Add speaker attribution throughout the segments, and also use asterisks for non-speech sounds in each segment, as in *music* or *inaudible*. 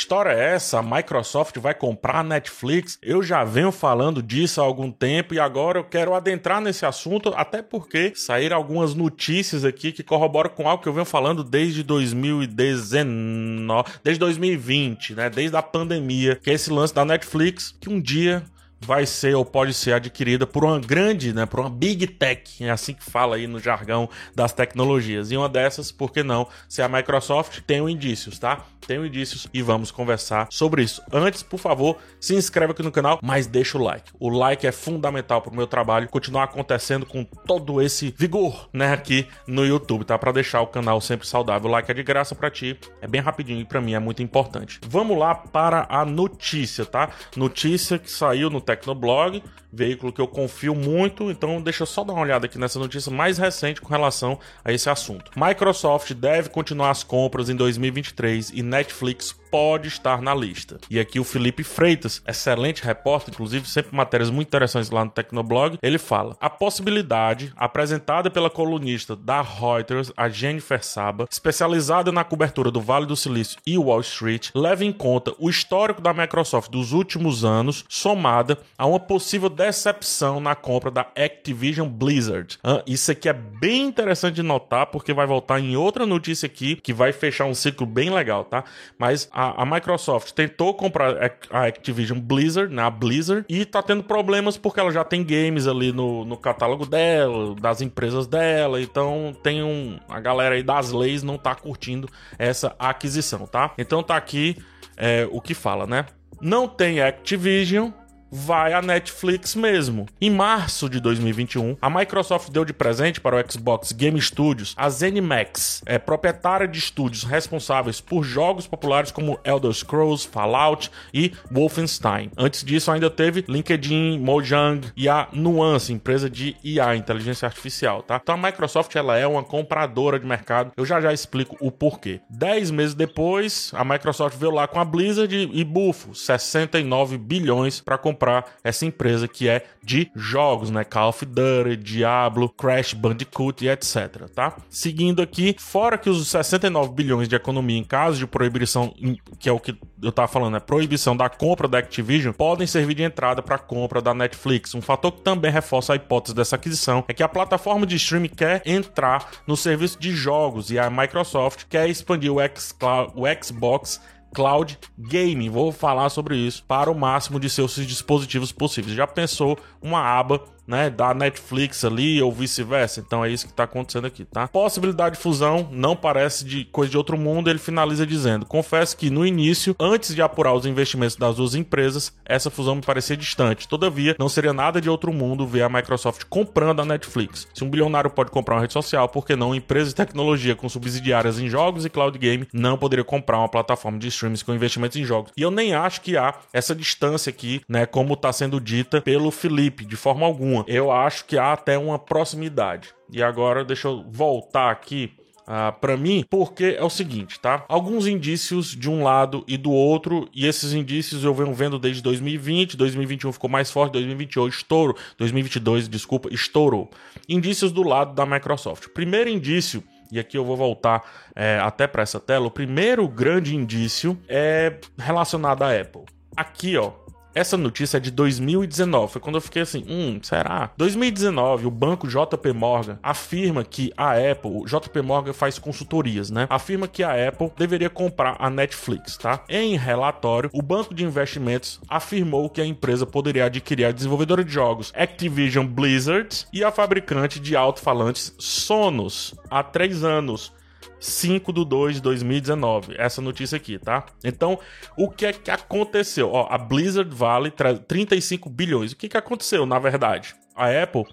Speaker 1: história é essa? A Microsoft vai comprar a Netflix? Eu já venho falando disso há algum tempo e agora eu quero adentrar nesse assunto, até porque saíram algumas notícias aqui que corroboram com algo que eu venho falando desde 2019, desde 2020, né? Desde a pandemia, que é esse lance da Netflix, que um dia vai ser ou pode ser adquirida por uma grande, né, por uma big tech, é assim que fala aí no jargão das tecnologias. E uma dessas, por que não, se a Microsoft tem indícios, tá? Tem indícios e vamos conversar sobre isso. Antes, por favor, se inscreva aqui no canal, mas deixa o like. O like é fundamental para o meu trabalho continuar acontecendo com todo esse vigor, né, aqui no YouTube, tá? Para deixar o canal sempre saudável. O like é de graça para ti, é bem rapidinho e para mim é muito importante. Vamos lá para a notícia, tá? Notícia que saiu no Tecnoblog, veículo que eu confio muito, então deixa eu só dar uma olhada aqui nessa notícia mais recente com relação a esse assunto. Microsoft deve continuar as compras em 2023 e Netflix pode estar na lista. E aqui o Felipe Freitas, excelente repórter, inclusive sempre matérias muito interessantes lá no Tecnoblog, ele fala: a possibilidade apresentada pela colunista da Reuters, a Jennifer Saba, especializada na cobertura do Vale do Silício e Wall Street, leva em conta o histórico da Microsoft dos últimos anos, somada a uma possível decepção na compra da Activision Blizzard. Ah, isso aqui é bem interessante de notar, porque vai voltar em outra notícia aqui que vai fechar um ciclo bem legal, tá? Mas a, a Microsoft tentou comprar a Activision Blizzard, né? A Blizzard, e tá tendo problemas porque ela já tem games ali no, no catálogo dela, das empresas dela, então tem um. A galera aí das leis não tá curtindo essa aquisição, tá? Então tá aqui é, o que fala, né? Não tem Activision, vai a Netflix mesmo. Em março de 2021, a Microsoft deu de presente para o Xbox Game Studios a ZeniMax, é proprietária de estúdios responsáveis por jogos populares como Elder Scrolls, Fallout e Wolfenstein. Antes disso, ainda teve LinkedIn, Mojang e a Nuance, empresa de IA, inteligência artificial, tá? Então a Microsoft ela é uma compradora de mercado. Eu já já explico o porquê. Dez meses depois, a Microsoft veio lá com a Blizzard e bufo, 69 bilhões para comprar comprar essa empresa que é de jogos, né? Call of Duty, Diablo, Crash Bandicoot e etc, tá? Seguindo aqui, fora que os 69 bilhões de economia em caso de proibição, que é o que eu tava falando, é proibição da compra da Activision, podem servir de entrada para a compra da Netflix. Um fator que também reforça a hipótese dessa aquisição é que a plataforma de streaming quer entrar no serviço de jogos e a Microsoft quer expandir o, o Xbox Cloud Gaming. Vou falar sobre isso para o máximo de seus dispositivos possíveis. Já pensou uma aba né, da Netflix ali ou vice-versa. Então é isso que está acontecendo aqui, tá? Possibilidade de fusão não parece de coisa de outro mundo. Ele finaliza dizendo: confesso que no início, antes de apurar os investimentos das duas empresas, essa fusão me parecia distante. Todavia, não seria nada de outro mundo ver a Microsoft comprando a Netflix. Se um bilionário pode comprar uma rede social, por que não empresa de tecnologia com subsidiárias em jogos e cloud game não poderia comprar uma plataforma de streams com investimentos em jogos? E eu nem acho que há essa distância aqui, né, como está sendo dita pelo Felipe, de forma alguma nenhuma. Eu acho que há até uma proximidade. E agora deixa eu voltar aqui ah, para mim, porque é o seguinte, tá? Alguns indícios de um lado e do outro, e esses indícios eu venho vendo desde 2020, 2021 ficou mais forte, 2021 estouro, 2022, desculpa, estourou. Indícios do lado da Microsoft. Primeiro indício e aqui eu vou voltar é, até para essa tela. O primeiro grande indício é relacionado à Apple. Aqui, ó, essa notícia é de 2019, foi quando eu fiquei assim, hum, será? 2019, o banco JP Morgan afirma que a Apple, JP Morgan faz consultorias, né? Afirma que a Apple deveria comprar a Netflix, tá? Em relatório, o banco de investimentos afirmou que a empresa poderia adquirir a desenvolvedora de jogos Activision Blizzard e a fabricante de alto-falantes Sonos há três anos 5 de 2 de 2019. Essa notícia aqui, tá? Então, o que é que aconteceu? Ó, a Blizzard vale 35 bilhões. O que, que aconteceu, na verdade? A Apple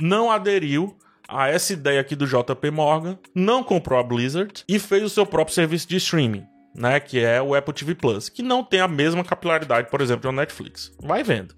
Speaker 1: não aderiu a essa ideia aqui do JP Morgan, não comprou a Blizzard e fez o seu próprio serviço de streaming. Né, que é o Apple TV Plus, que não tem a mesma capilaridade, por exemplo, do Netflix. Vai vendo.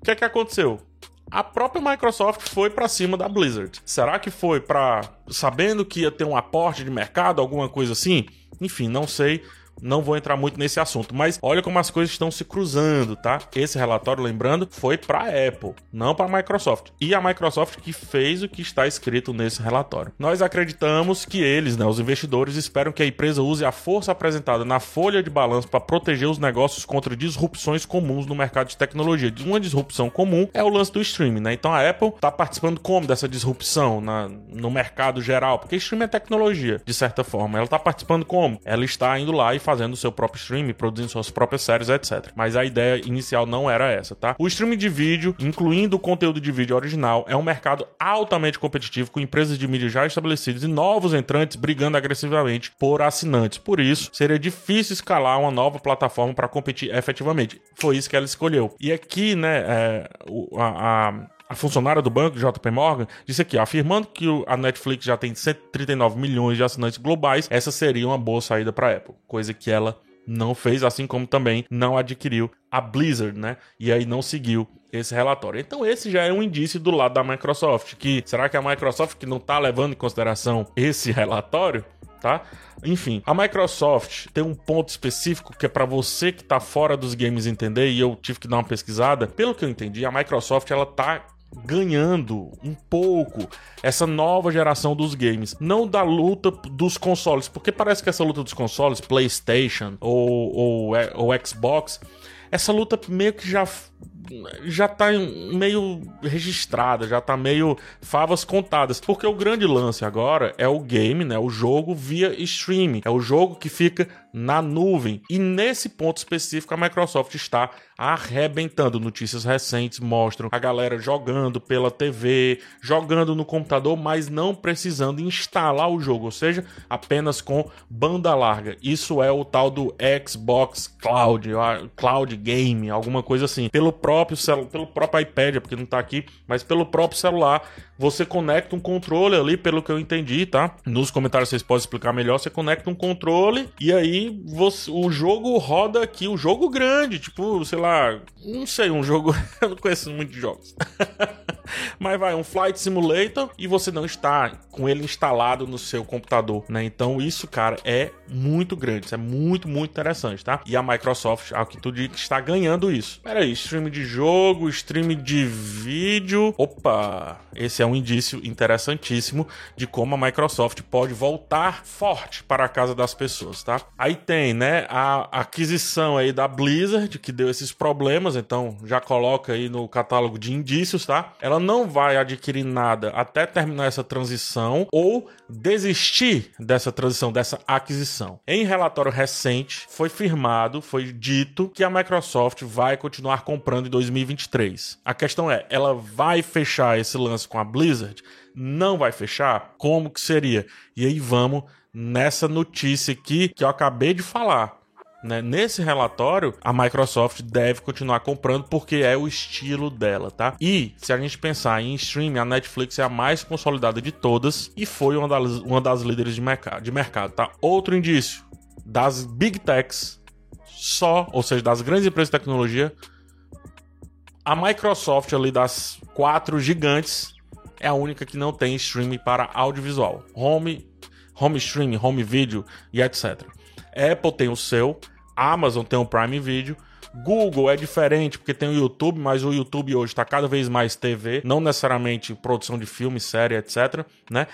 Speaker 1: O que é que aconteceu? A própria Microsoft foi para cima da Blizzard. Será que foi para sabendo que ia ter um aporte de mercado, alguma coisa assim? Enfim, não sei. Não vou entrar muito nesse assunto, mas olha como as coisas estão se cruzando, tá? Esse relatório, lembrando, foi para Apple, não para Microsoft. E a Microsoft que fez o que está escrito nesse relatório. Nós acreditamos que eles, né, os investidores, esperam que a empresa use a força apresentada na folha de balanço para proteger os negócios contra disrupções comuns no mercado de tecnologia. Uma disrupção comum é o lance do streaming, né? Então a Apple está participando como dessa disrupção na, no mercado geral? Porque streaming é tecnologia, de certa forma. Ela está participando como? Ela está indo lá e fazendo seu próprio streaming, produzindo suas próprias séries, etc. Mas a ideia inicial não era essa, tá? O streaming de vídeo, incluindo o conteúdo de vídeo original, é um mercado altamente competitivo com empresas de mídia já estabelecidas e novos entrantes brigando agressivamente por assinantes. Por isso, seria difícil escalar uma nova plataforma para competir efetivamente. Foi isso que ela escolheu. E aqui, né, é, a, a a funcionária do banco, JP Morgan, disse aqui, afirmando que a Netflix já tem 139 milhões de assinantes globais, essa seria uma boa saída para a Apple, coisa que ela não fez, assim como também não adquiriu a Blizzard, né? E aí não seguiu esse relatório. Então esse já é um indício do lado da Microsoft, que será que a Microsoft que não está levando em consideração esse relatório? Tá? Enfim, a Microsoft tem um ponto específico que é para você que está fora dos games entender, e eu tive que dar uma pesquisada. Pelo que eu entendi, a Microsoft ela tá ganhando um pouco essa nova geração dos games, não da luta dos consoles, porque parece que essa luta dos consoles, PlayStation ou, ou, ou Xbox, essa luta meio que já já tá meio registrada, já tá meio favas contadas. Porque o grande lance agora é o game, né? O jogo via streaming. É o jogo que fica na nuvem. E nesse ponto específico, a Microsoft está arrebentando. Notícias recentes mostram a galera jogando pela TV, jogando no computador, mas não precisando instalar o jogo, ou seja, apenas com banda larga. Isso é o tal do Xbox Cloud, Cloud Game, alguma coisa assim. Pelo próprio pelo próprio iPad, porque não está aqui, mas pelo próprio celular você conecta um controle ali, pelo que eu entendi, tá? Nos comentários vocês podem explicar melhor. Você conecta um controle e aí você, o jogo roda aqui, o jogo grande, tipo, sei lá, não sei, um jogo. *laughs* eu não conheço muitos jogos. *laughs* Mas vai, um Flight Simulator e você não está com ele instalado no seu computador, né? Então isso, cara, é muito grande, isso é muito, muito interessante, tá? E a Microsoft, ao que tudo está ganhando isso. Pera aí, stream de jogo, stream de vídeo. Opa, esse é um indício interessantíssimo de como a Microsoft pode voltar forte para a casa das pessoas, tá? Aí tem, né, a aquisição aí da Blizzard, que deu esses problemas, então já coloca aí no catálogo de indícios, tá? Ela não vai adquirir nada até terminar essa transição ou desistir dessa transição, dessa aquisição. Em relatório recente, foi firmado, foi dito que a Microsoft vai continuar comprando em 2023. A questão é, ela vai fechar esse lance com a Blizzard? Não vai fechar? Como que seria? E aí vamos nessa notícia aqui que eu acabei de falar. Né? Nesse relatório, a Microsoft deve continuar comprando porque é o estilo dela, tá? E se a gente pensar em streaming, a Netflix é a mais consolidada de todas e foi uma das, uma das líderes de mercado, de mercado, tá? Outro indício das big techs, só, ou seja, das grandes empresas de tecnologia, a Microsoft ali das quatro gigantes é a única que não tem streaming para audiovisual, home, home streaming, home video e etc. Apple tem o seu, Amazon tem o Prime Video. Google é diferente porque tem o YouTube, mas o YouTube hoje está cada vez mais TV, não necessariamente produção de filme, série, etc, né?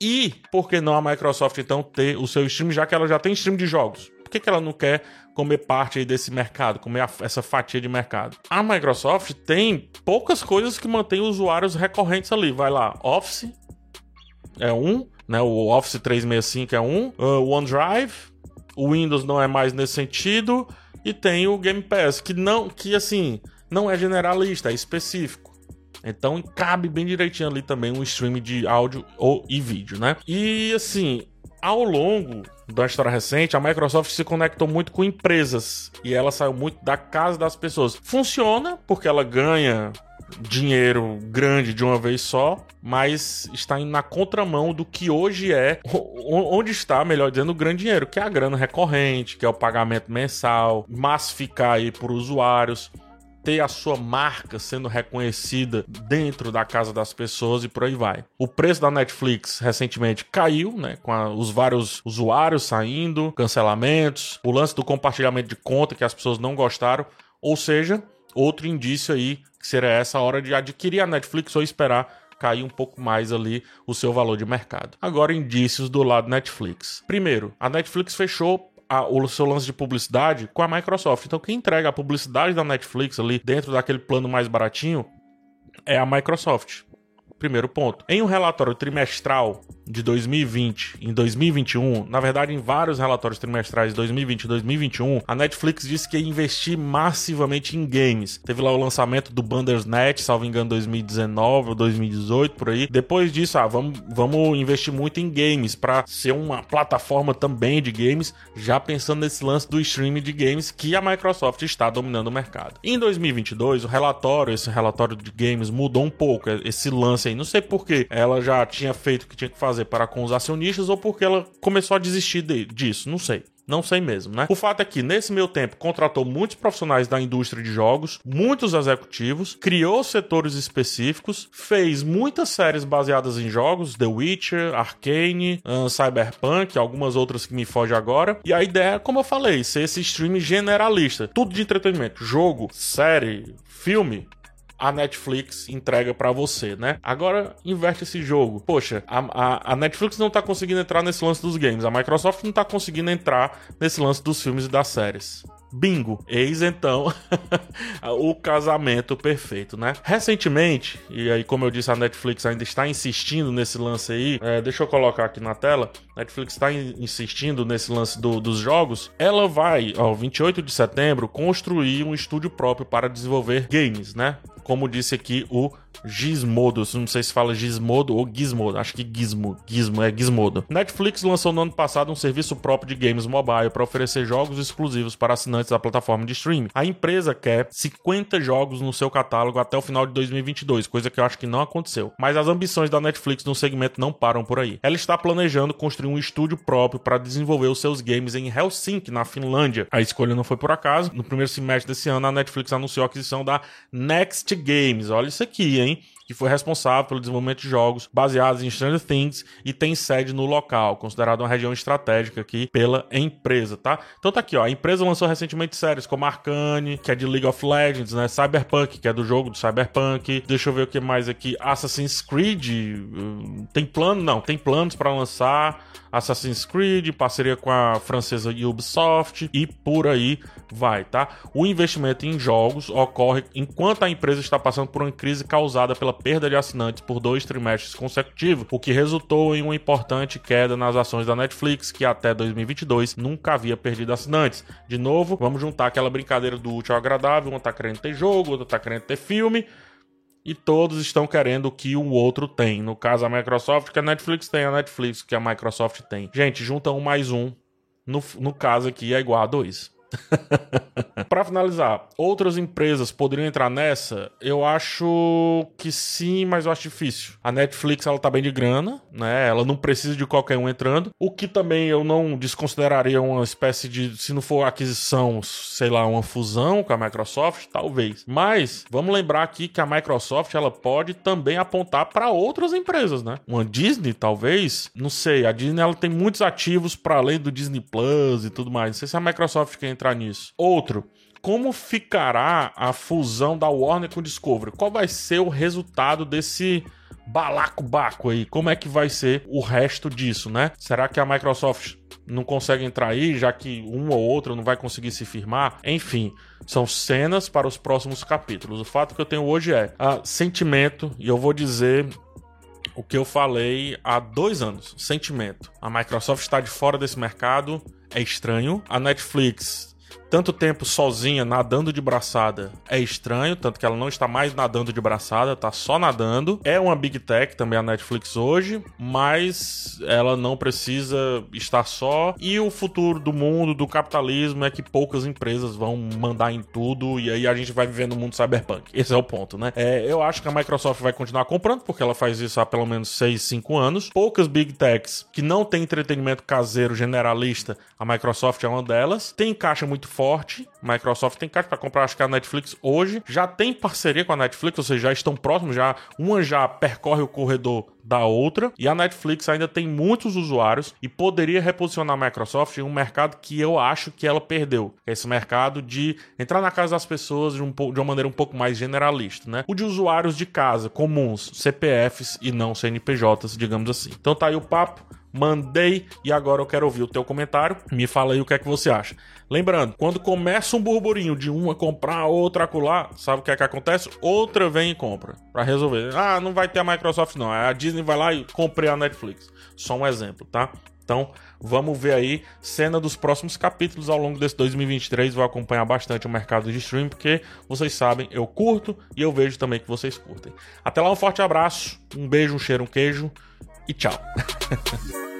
Speaker 1: E por que não a Microsoft então ter o seu stream, já que ela já tem stream de jogos? Por que, que ela não quer comer parte desse mercado, comer a, essa fatia de mercado? A Microsoft tem poucas coisas que mantêm usuários recorrentes ali. Vai lá, Office é um, né? O Office 365 é um, uh, OneDrive o Windows não é mais nesse sentido e tem o Game Pass que não, que assim, não é generalista, é específico. Então cabe bem direitinho ali também um stream de áudio ou e vídeo, né? E assim, ao longo da história recente, a Microsoft se conectou muito com empresas e ela saiu muito da casa das pessoas. Funciona porque ela ganha dinheiro grande de uma vez só, mas está indo na contramão do que hoje é, onde está, melhor dizendo, o grande dinheiro, que é a grana recorrente, que é o pagamento mensal, massificar aí por usuários. ter a sua marca sendo reconhecida dentro da casa das pessoas e por aí vai. O preço da Netflix recentemente caiu, né, com a, os vários usuários saindo, cancelamentos, o lance do compartilhamento de conta que as pessoas não gostaram, ou seja, outro indício aí que seria essa hora de adquirir a Netflix ou esperar cair um pouco mais ali o seu valor de mercado. Agora, indícios do lado Netflix. Primeiro, a Netflix fechou a, o seu lance de publicidade com a Microsoft. Então, quem entrega a publicidade da Netflix ali dentro daquele plano mais baratinho é a Microsoft. Primeiro ponto. Em um relatório trimestral de 2020 em 2021, na verdade, em vários relatórios trimestrais de 2020 e 2021, a Netflix disse que ia investir massivamente em games. Teve lá o lançamento do Bandersnatch, salvo engano, 2019 ou 2018 por aí. Depois disso, ah, vamos, vamos investir muito em games para ser uma plataforma também de games, já pensando nesse lance do streaming de games que a Microsoft está dominando o mercado. Em 2022, o relatório, esse relatório de games mudou um pouco, esse lance não sei por que ela já tinha feito o que tinha que fazer para com os acionistas ou porque ela começou a desistir de, disso. Não sei. Não sei mesmo, né? O fato é que, nesse meu tempo, contratou muitos profissionais da indústria de jogos, muitos executivos, criou setores específicos, fez muitas séries baseadas em jogos, The Witcher, Arcane, uh, Cyberpunk, algumas outras que me fogem agora. E a ideia, como eu falei, ser esse stream generalista. Tudo de entretenimento. Jogo, série, filme, a Netflix entrega para você, né? Agora inverte esse jogo. Poxa, a, a, a, Netflix não tá conseguindo entrar nesse lance dos games, a Microsoft não tá conseguindo entrar nesse lance dos filmes e das séries. Bingo! Eis então *laughs* o casamento perfeito, né? Recentemente, e aí, como eu disse, a Netflix ainda está insistindo nesse lance aí. É, deixa eu colocar aqui na tela. Netflix está insistindo nesse lance do, dos jogos. Ela vai, ó, 28 de setembro, construir um estúdio próprio para desenvolver games, né? Como disse aqui o Gizmodo, não sei se fala Gizmodo ou Gizmodo, acho que Gizmo, Gizmo é Gizmodo. Netflix lançou no ano passado um serviço próprio de games mobile para oferecer jogos exclusivos para assinantes da plataforma de streaming. A empresa quer 50 jogos no seu catálogo até o final de 2022, coisa que eu acho que não aconteceu. Mas as ambições da Netflix no segmento não param por aí. Ela está planejando construir um estúdio próprio para desenvolver os seus games em Helsinki, na Finlândia. A escolha não foi por acaso. No primeiro semestre desse ano, a Netflix anunciou a aquisição da Next Games. Olha isso aqui, que foi responsável pelo desenvolvimento de jogos baseados em Stranger Things e tem sede no local, considerado uma região estratégica aqui pela empresa, tá? Então tá aqui, ó, a empresa lançou recentemente séries como Arcane, que é de League of Legends, né? Cyberpunk, que é do jogo do Cyberpunk. Deixa eu ver o que mais aqui. Assassin's Creed, hum, tem plano? Não, tem planos para lançar. Assassin's Creed, parceria com a francesa Ubisoft e por aí vai, tá? O investimento em jogos ocorre enquanto a empresa está passando por uma crise causada pela perda de assinantes por dois trimestres consecutivos, o que resultou em uma importante queda nas ações da Netflix, que até 2022 nunca havia perdido assinantes. De novo, vamos juntar aquela brincadeira do útil ao agradável, um tá querendo ter jogo, outro tá querendo ter filme, e todos estão querendo o que o outro tem. No caso, a Microsoft, que a Netflix tem, a Netflix, que a Microsoft tem. Gente, junta um mais um. No, no caso aqui é igual a dois. *laughs* para finalizar, outras empresas poderiam entrar nessa? Eu acho que sim, mas eu acho difícil. A Netflix ela tá bem de grana, né? Ela não precisa de qualquer um entrando. O que também eu não desconsideraria uma espécie de, se não for aquisição, sei lá, uma fusão com a Microsoft, talvez. Mas vamos lembrar aqui que a Microsoft ela pode também apontar para outras empresas, né? Uma Disney, talvez, não sei. A Disney ela tem muitos ativos para além do Disney Plus e tudo mais. Não sei se a Microsoft quer entrar nisso. Outro, como ficará a fusão da Warner com Discovery? Qual vai ser o resultado desse balaco-baco aí? Como é que vai ser o resto disso, né? Será que a Microsoft não consegue entrar aí, já que um ou outro não vai conseguir se firmar? Enfim, são cenas para os próximos capítulos. O fato que eu tenho hoje é a sentimento, e eu vou dizer o que eu falei há dois anos: sentimento. A Microsoft está de fora desse mercado, é estranho. A Netflix tanto tempo sozinha nadando de braçada é estranho, tanto que ela não está mais nadando de braçada, tá só nadando. É uma big tech também a Netflix hoje, mas ela não precisa estar só. E o futuro do mundo, do capitalismo, é que poucas empresas vão mandar em tudo e aí a gente vai viver no mundo cyberpunk. Esse é o ponto, né? É, eu acho que a Microsoft vai continuar comprando, porque ela faz isso há pelo menos 6, 5 anos. Poucas big techs que não tem entretenimento caseiro generalista, a Microsoft é uma delas. Tem caixa muito forte forte. Microsoft tem caixa para comprar, acho que a Netflix hoje já tem parceria com a Netflix, ou seja, já estão próximos, já uma já percorre o corredor da outra. E a Netflix ainda tem muitos usuários e poderia reposicionar a Microsoft em um mercado que eu acho que ela perdeu. Esse mercado de entrar na casa das pessoas de, um, de uma maneira um pouco mais generalista, né? O de usuários de casa, comuns, CPFs e não CNPJs, digamos assim. Então tá aí o papo mandei e agora eu quero ouvir o teu comentário. Me fala aí o que é que você acha. Lembrando, quando começa um burburinho de uma comprar, outra acular, sabe o que é que acontece? Outra vem e compra para resolver. Ah, não vai ter a Microsoft não. A Disney vai lá e comprei a Netflix. Só um exemplo, tá? Então, vamos ver aí cena dos próximos capítulos ao longo desse 2023. Vou acompanhar bastante o mercado de stream, porque vocês sabem, eu curto e eu vejo também que vocês curtem. Até lá, um forte abraço, um beijo, um cheiro, um queijo e tchau. *laughs*